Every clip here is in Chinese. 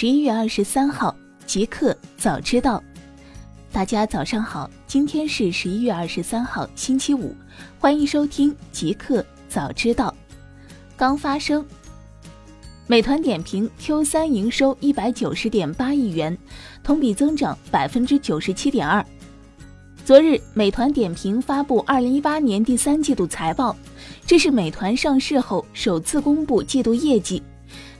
十一月二十三号，极客早知道。大家早上好，今天是十一月二十三号，星期五，欢迎收听极客早知道。刚发生，美团点评 Q 三营收一百九十点八亿元，同比增长百分之九十七点二。昨日，美团点评发布二零一八年第三季度财报，这是美团上市后首次公布季度业绩。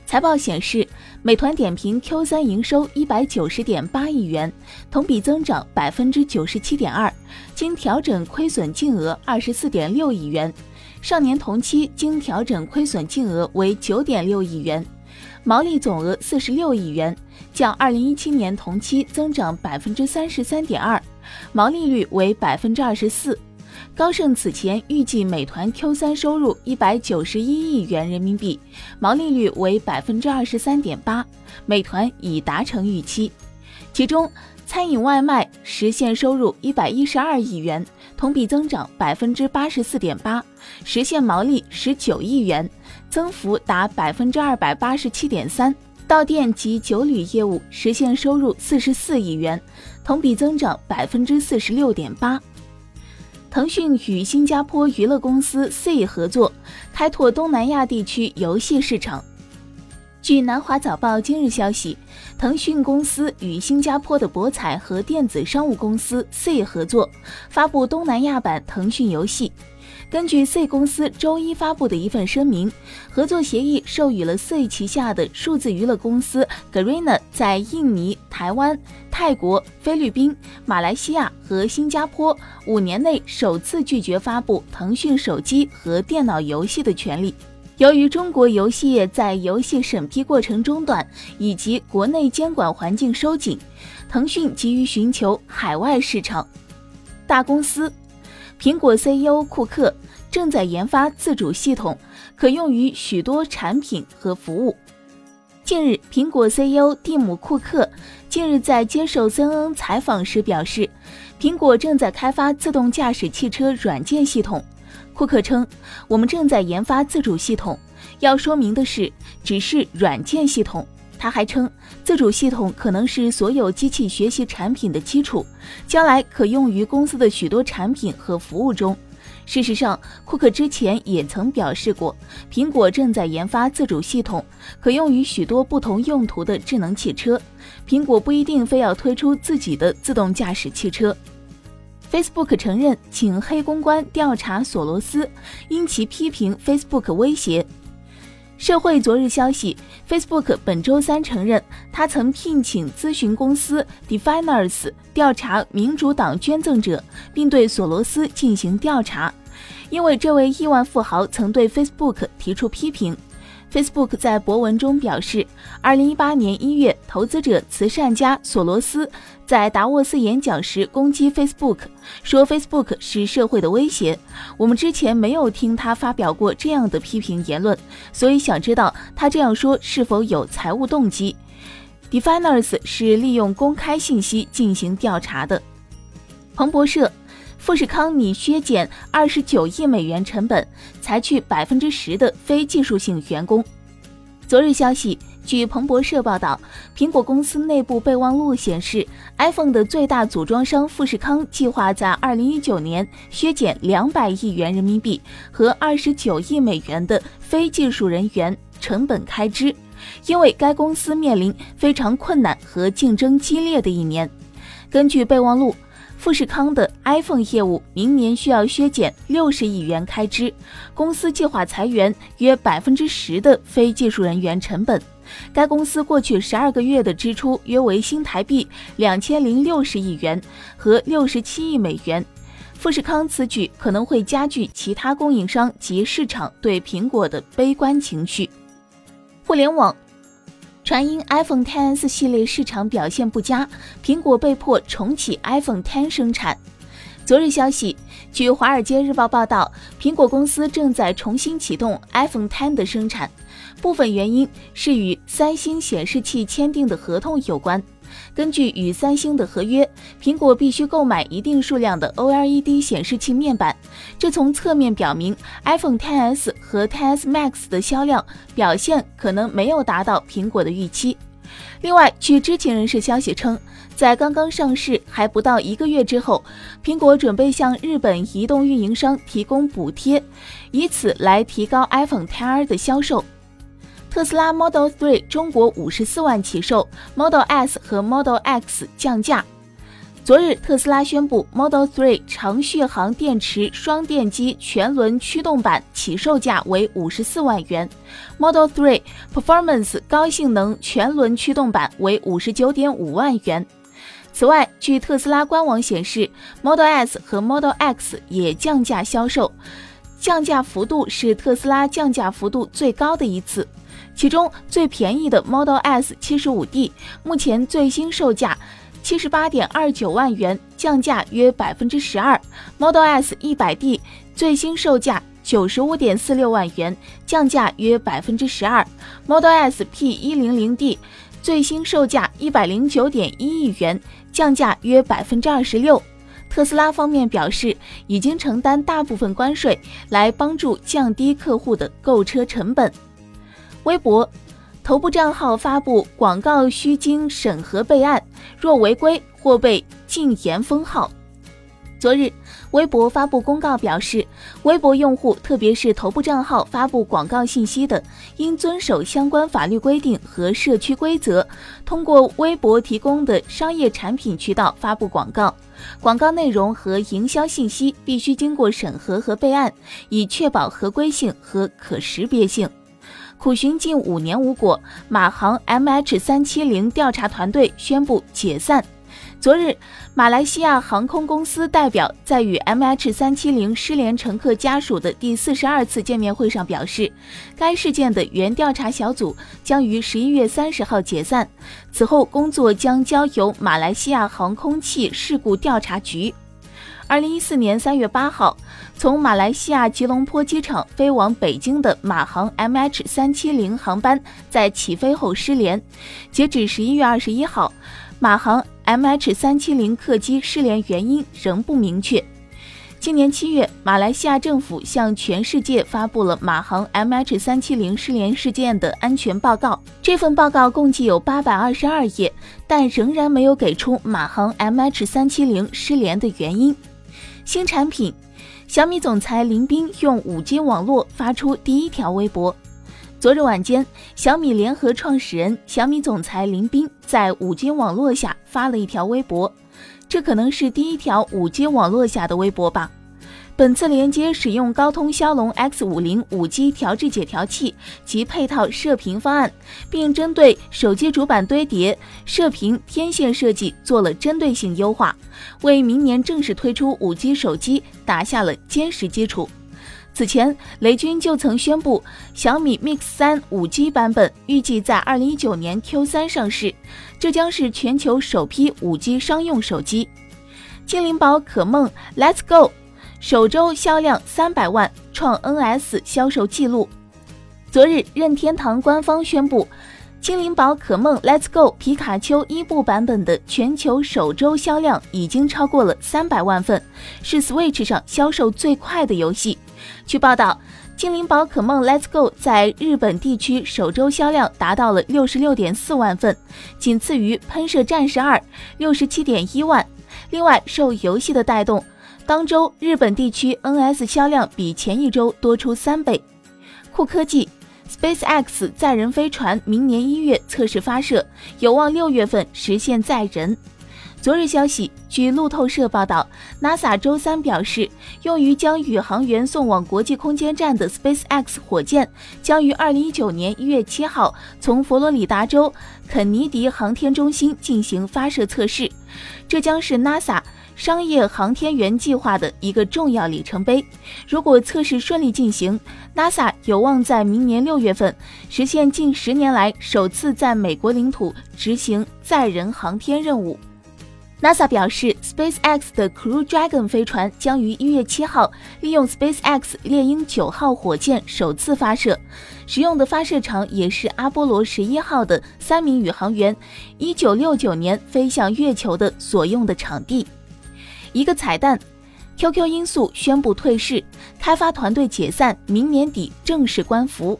财报显示，美团点评 Q 三营收一百九十点八亿元，同比增长百分之九十七点二，经调整亏损净额二十四点六亿元，上年同期经调整亏损净额为九点六亿元，毛利总额四十六亿元，较二零一七年同期增长百分之三十三点二，毛利率为百分之二十四。高盛此前预计美团 Q 三收入一百九十一亿元人民币，毛利率为百分之二十三点八，美团已达成预期。其中，餐饮外卖实现收入一百一十二亿元，同比增长百分之八十四点八，实现毛利十九亿元，增幅达百分之二百八十七点三。到店及酒旅业务实现收入四十四亿元，同比增长百分之四十六点八。腾讯与新加坡娱乐公司 C 合作，开拓东南亚地区游戏市场。据南华早报今日消息，腾讯公司与新加坡的博彩和电子商务公司 C 合作，发布东南亚版腾讯游戏。根据 C 公司周一发布的一份声明，合作协议授予了 C 旗下的数字娱乐公司 Garena 在印尼、台湾、泰国、菲律宾、马来西亚和新加坡五年内首次拒绝发布腾讯手机和电脑游戏的权利。由于中国游戏业在游戏审批过程中断以及国内监管环境收紧，腾讯急于寻求海外市场。大公司。苹果 CEO 库克正在研发自主系统，可用于许多产品和服务。近日，苹果 CEO 蒂姆·库克近日在接受 CNN 采访时表示，苹果正在开发自动驾驶汽车软件系统。库克称：“我们正在研发自主系统，要说明的是，只是软件系统。”他还称，自主系统可能是所有机器学习产品的基础，将来可用于公司的许多产品和服务中。事实上，库克之前也曾表示过，苹果正在研发自主系统，可用于许多不同用途的智能汽车。苹果不一定非要推出自己的自动驾驶汽车。Facebook 承认请黑公关调查索罗斯，因其批评 Facebook 威胁。社会昨日消息，Facebook 本周三承认，他曾聘请咨询公司 Definers 调查民主党捐赠者，并对索罗斯进行调查，因为这位亿万富豪曾对 Facebook 提出批评。Facebook 在博文中表示，二零一八年一月，投资者慈善家索罗斯在达沃斯演讲时攻击 Facebook，说 Facebook 是社会的威胁。我们之前没有听他发表过这样的批评言论，所以想知道他这样说是否有财务动机。Definers 是利用公开信息进行调查的。彭博社。富士康拟削减二十九亿美元成本，裁去百分之十的非技术性员工。昨日消息，据彭博社报道，苹果公司内部备忘录显示，iPhone 的最大组装商富士康计划在二零一九年削减两百亿元人民币和二十九亿美元的非技术人员成本开支，因为该公司面临非常困难和竞争激烈的一年。根据备忘录。富士康的 iPhone 业务明年需要削减六十亿元开支，公司计划裁员约百分之十的非技术人员成本。该公司过去十二个月的支出约为新台币两千零六十亿元和六十七亿美元。富士康此举可能会加剧其他供应商及市场对苹果的悲观情绪。互联网。传因 iPhone X 系列市场表现不佳，苹果被迫重启 iPhone X 生产。昨日消息，据《华尔街日报》报道，苹果公司正在重新启动 iPhone X 的生产，部分原因是与三星显示器签订的合同有关。根据与三星的合约，苹果必须购买一定数量的 OLED 显示器面板。这从侧面表明，iPhone XS 和 XS Max 的销量表现可能没有达到苹果的预期。另外，据知情人士消息称，在刚刚上市还不到一个月之后，苹果准备向日本移动运营商提供补贴，以此来提高 iPhone XR 的销售。特斯拉 Model 3中国五十四万起售，Model S 和 Model X 降价。昨日，特斯拉宣布 Model 3长续航电池双电机全轮驱动版起售价为五十四万元，Model 3 Performance 高性能全轮驱动版为五十九点五万元。此外，据特斯拉官网显示，Model S 和 Model X 也降价销售，降价幅度是特斯拉降价幅度最高的一次。其中最便宜的 Model S 75D 目前最新售价。七十八点二九万元，降价约百分之十二。Model S 一百 D 最新售价九十五点四六万元，降价约百分之十二。Model S P 一零零 D 最新售价一百零九点一亿元，降价约百分之二十六。特斯拉方面表示，已经承担大部分关税，来帮助降低客户的购车成本。微博。头部账号发布广告需经审核备案，若违规或被禁言封号。昨日，微博发布公告表示，微博用户特别是头部账号发布广告信息的，应遵守相关法律规定和社区规则，通过微博提供的商业产品渠道发布广告。广告内容和营销信息必须经过审核和备案，以确保合规性和可识别性。苦寻近五年无果，马航 MH 三七零调查团队宣布解散。昨日，马来西亚航空公司代表在与 MH 三七零失联乘客家属的第四十二次见面会上表示，该事件的原调查小组将于十一月三十号解散，此后工作将交由马来西亚航空器事故调查局。二零一四年三月八号，从马来西亚吉隆坡机场飞往北京的马航 MH 三七零航班在起飞后失联。截止十一月二十一号，马航 MH 三七零客机失联原因仍不明确。今年七月，马来西亚政府向全世界发布了马航 MH 三七零失联事件的安全报告。这份报告共计有八百二十二页，但仍然没有给出马航 MH 三七零失联的原因。新产品，小米总裁林斌用 5G 网络发出第一条微博。昨日晚间，小米联合创始人、小米总裁林斌在 5G 网络下发了一条微博，这可能是第一条 5G 网络下的微博吧。本次连接使用高通骁龙 X50 5G 调制解调器及配套射频方案，并针对手机主板堆叠、射频天线设计做了针对性优化，为明年正式推出 5G 手机打下了坚实基础。此前，雷军就曾宣布，小米 Mix 3 5G 版本预计在2019年 Q3 上市，这将是全球首批 5G 商用手机。精灵宝可梦 Let's Go。首周销量三百万，创 NS 销售纪录。昨日，任天堂官方宣布，精灵宝可梦 Let's Go 皮卡丘伊布版本的全球首周销量已经超过了三百万份，是 Switch 上销售最快的游戏。据报道，精灵宝可梦 Let's Go 在日本地区首周销量达到了六十六点四万份，仅次于喷射战士二六十七点一万。另外，受游戏的带动。当周日本地区 NS 销量比前一周多出三倍。酷科技，SpaceX 载人飞船明年一月测试发射，有望六月份实现载人。昨日消息，据路透社报道，NASA 周三表示，用于将宇航员送往国际空间站的 SpaceX 火箭，将于二零一九年一月七号从佛罗里达州肯尼迪航天中心进行发射测试，这将是 NASA。商业航天员计划的一个重要里程碑。如果测试顺利进行，NASA 有望在明年六月份实现近十年来首次在美国领土执行载人航天任务。NASA 表示，SpaceX 的 Crew Dragon 飞船将于一月七号利用 SpaceX 猎鹰九号火箭首次发射，使用的发射场也是阿波罗十一号的三名宇航员一九六九年飞向月球的所用的场地。一个彩蛋，QQ 音速宣布退市，开发团队解散，明年底正式关服。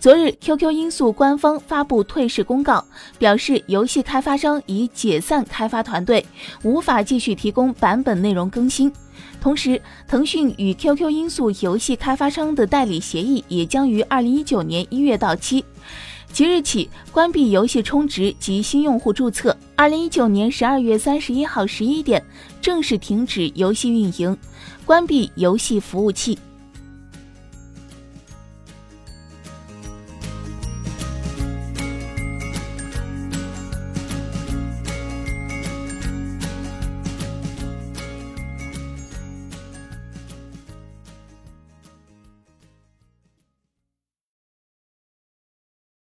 昨日，QQ 音速官方发布退市公告，表示游戏开发商已解散开发团队，无法继续提供版本内容更新。同时，腾讯与 QQ 音速游戏开发商的代理协议也将于二零一九年一月到期。即日起关闭游戏充值及新用户注册。二零一九年十二月三十一号十一点正式停止游戏运营，关闭游戏服务器。